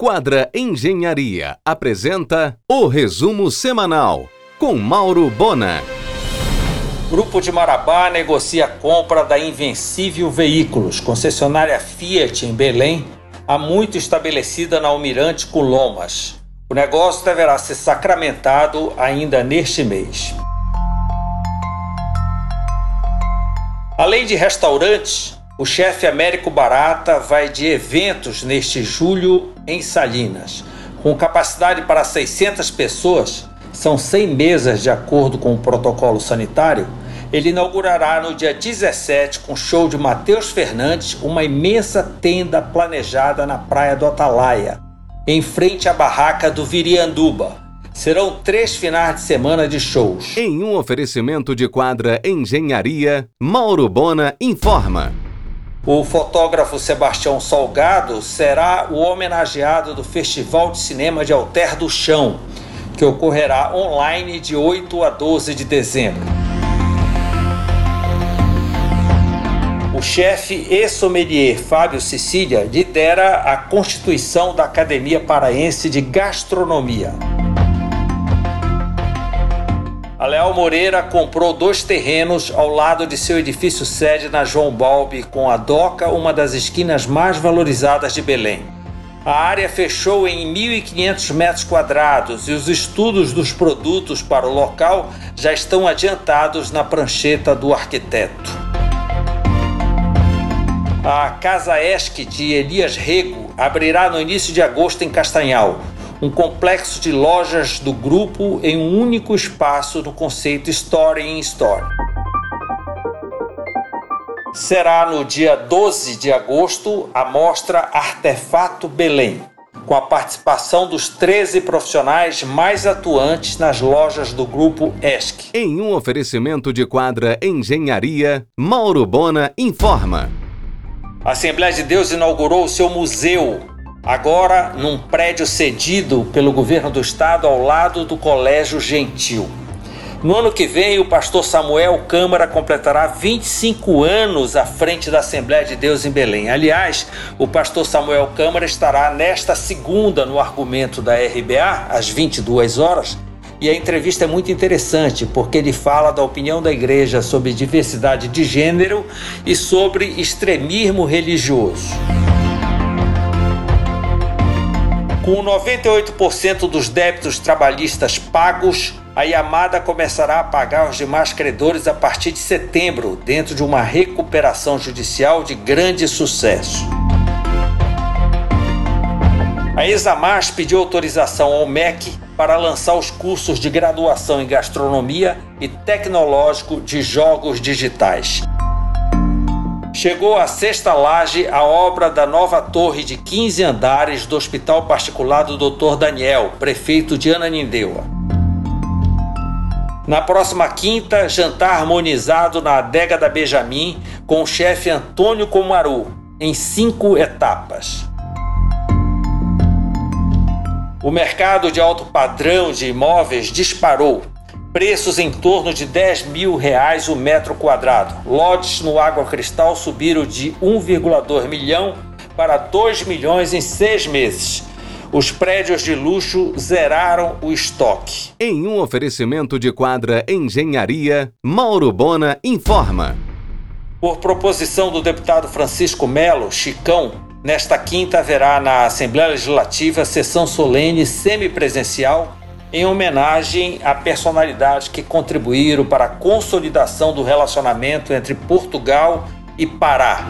Quadra Engenharia apresenta o resumo semanal com Mauro Bona. Grupo de Marabá negocia a compra da Invencível Veículos, concessionária Fiat em Belém, há muito estabelecida na Almirante com Lomas. O negócio deverá ser sacramentado ainda neste mês. Além de restaurantes, o chefe Américo Barata vai de eventos neste julho em Salinas. Com capacidade para 600 pessoas, são 100 mesas de acordo com o protocolo sanitário. Ele inaugurará no dia 17, com show de Matheus Fernandes, uma imensa tenda planejada na praia do Atalaia, em frente à barraca do Virianduba. Serão três finais de semana de shows. Em um oferecimento de quadra Engenharia, Mauro Bona informa. O fotógrafo Sebastião Salgado será o homenageado do Festival de Cinema de Alter do Chão, que ocorrerá online de 8 a 12 de dezembro. O chefe e sommelier Fábio Sicília lidera a constituição da Academia Paraense de Gastronomia. A Leal Moreira comprou dois terrenos ao lado de seu edifício sede na João Balbi, com a Doca, uma das esquinas mais valorizadas de Belém. A área fechou em 1.500 metros quadrados e os estudos dos produtos para o local já estão adiantados na prancheta do arquiteto. A Casa Esc de Elias Rego abrirá no início de agosto em Castanhal, um complexo de lojas do grupo em um único espaço no conceito Story in Store. Será no dia 12 de agosto a mostra Artefato Belém, com a participação dos 13 profissionais mais atuantes nas lojas do grupo ESC. Em um oferecimento de quadra Engenharia, Mauro Bona informa. A Assembleia de Deus inaugurou o seu museu agora num prédio cedido pelo governo do estado ao lado do Colégio Gentil. No ano que vem, o pastor Samuel Câmara completará 25 anos à frente da Assembleia de Deus em Belém. Aliás, o pastor Samuel Câmara estará nesta segunda no argumento da RBA, às 22 horas. E a entrevista é muito interessante porque ele fala da opinião da igreja sobre diversidade de gênero e sobre extremismo religioso. Com 98% dos débitos trabalhistas pagos, a Yamada começará a pagar os demais credores a partir de setembro, dentro de uma recuperação judicial de grande sucesso. A Examas pediu autorização ao MEC para lançar os cursos de graduação em gastronomia e tecnológico de jogos digitais. Chegou à sexta laje a obra da nova torre de 15 andares do Hospital Particular do Dr. Daniel, prefeito de Ananindeua. Na próxima quinta, jantar harmonizado na adega da Benjamin com o chefe Antônio Comaru, em cinco etapas. O mercado de alto padrão de imóveis disparou Preços em torno de 10 mil reais o metro quadrado. Lotes no Água Cristal subiram de 1,2 milhão para 2 milhões em seis meses. Os prédios de luxo zeraram o estoque. Em um oferecimento de quadra Engenharia, Mauro Bona informa. Por proposição do deputado Francisco Melo, Chicão, nesta quinta haverá na Assembleia Legislativa sessão solene semipresencial em homenagem a personalidades que contribuíram para a consolidação do relacionamento entre Portugal e Pará.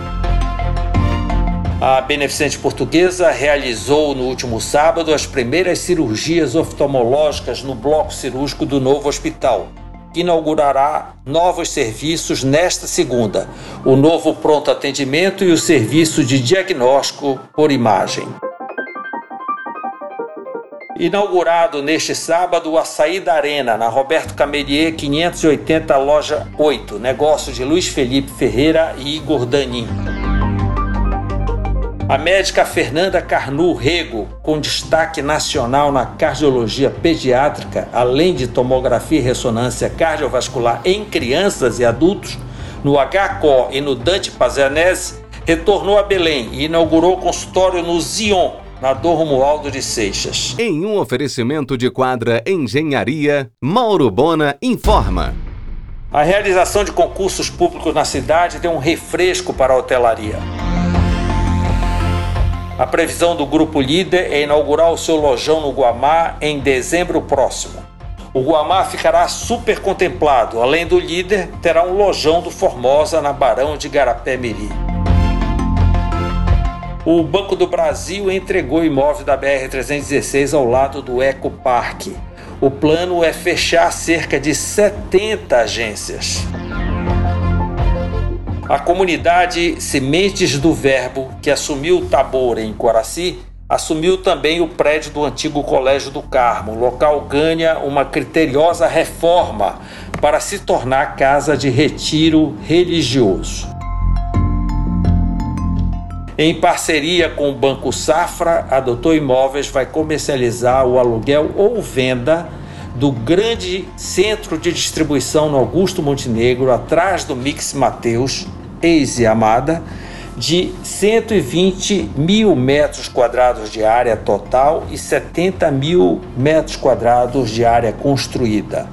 A beneficente portuguesa realizou no último sábado as primeiras cirurgias oftalmológicas no bloco cirúrgico do novo hospital, que inaugurará novos serviços nesta segunda: o novo pronto atendimento e o serviço de diagnóstico por imagem. Inaugurado neste sábado o Açaí da Arena, na Roberto Camelier 580, loja 8, negócio de Luiz Felipe Ferreira e Igor Danin. A médica Fernanda Carnu Rego, com destaque nacional na cardiologia pediátrica, além de tomografia e ressonância cardiovascular em crianças e adultos, no HCO e no Dante Pazanese, retornou a Belém e inaugurou o consultório no Zion, na Dom Romualdo de Seixas. Em um oferecimento de quadra Engenharia, Mauro Bona informa. A realização de concursos públicos na cidade deu um refresco para a hotelaria. A previsão do grupo líder é inaugurar o seu lojão no Guamá em dezembro próximo. O Guamá ficará super contemplado. Além do líder, terá um lojão do Formosa na Barão de Garapé Miri. O Banco do Brasil entregou imóvel da BR-316 ao lado do Eco Parque. O plano é fechar cerca de 70 agências. A comunidade Sementes do Verbo, que assumiu o Tabor em Coraci, assumiu também o prédio do antigo Colégio do Carmo. O local ganha uma criteriosa reforma para se tornar casa de retiro religioso. Em parceria com o Banco Safra, a Doutor Imóveis vai comercializar o aluguel ou venda do grande centro de distribuição no Augusto Montenegro, atrás do Mix Mateus, ex-Amada, de 120 mil metros quadrados de área total e 70 mil metros quadrados de área construída.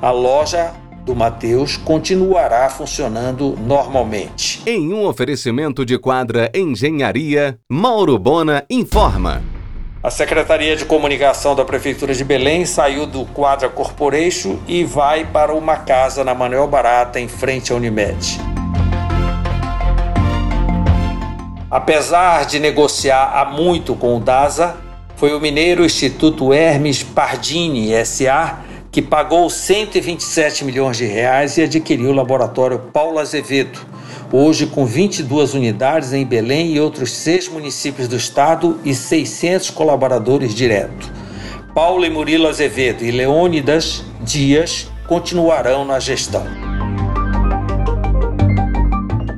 A loja do Mateus continuará funcionando normalmente. Em um oferecimento de quadra Engenharia, Mauro Bona informa. A Secretaria de Comunicação da Prefeitura de Belém saiu do Quadra Corporation e vai para uma casa na Manuel Barata, em frente à Unimed. Apesar de negociar há muito com o DASA, foi o mineiro Instituto Hermes Pardini SA que pagou 127 milhões de reais e adquiriu o laboratório Paulo Azevedo, hoje com 22 unidades em Belém e outros seis municípios do estado e 600 colaboradores diretos. Paulo e Murilo Azevedo e Leônidas Dias continuarão na gestão.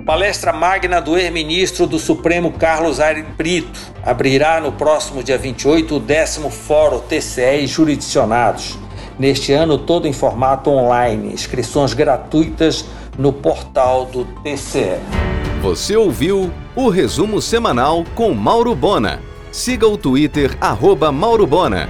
Palestra magna do ex-ministro do Supremo Carlos Aire Brito abrirá no próximo dia 28 o décimo Fórum TCE Jurisdicionados neste ano todo em formato online. Inscrições gratuitas no portal do TCE. Você ouviu o resumo semanal com Mauro Bona. Siga o Twitter, arroba Mauro Bona.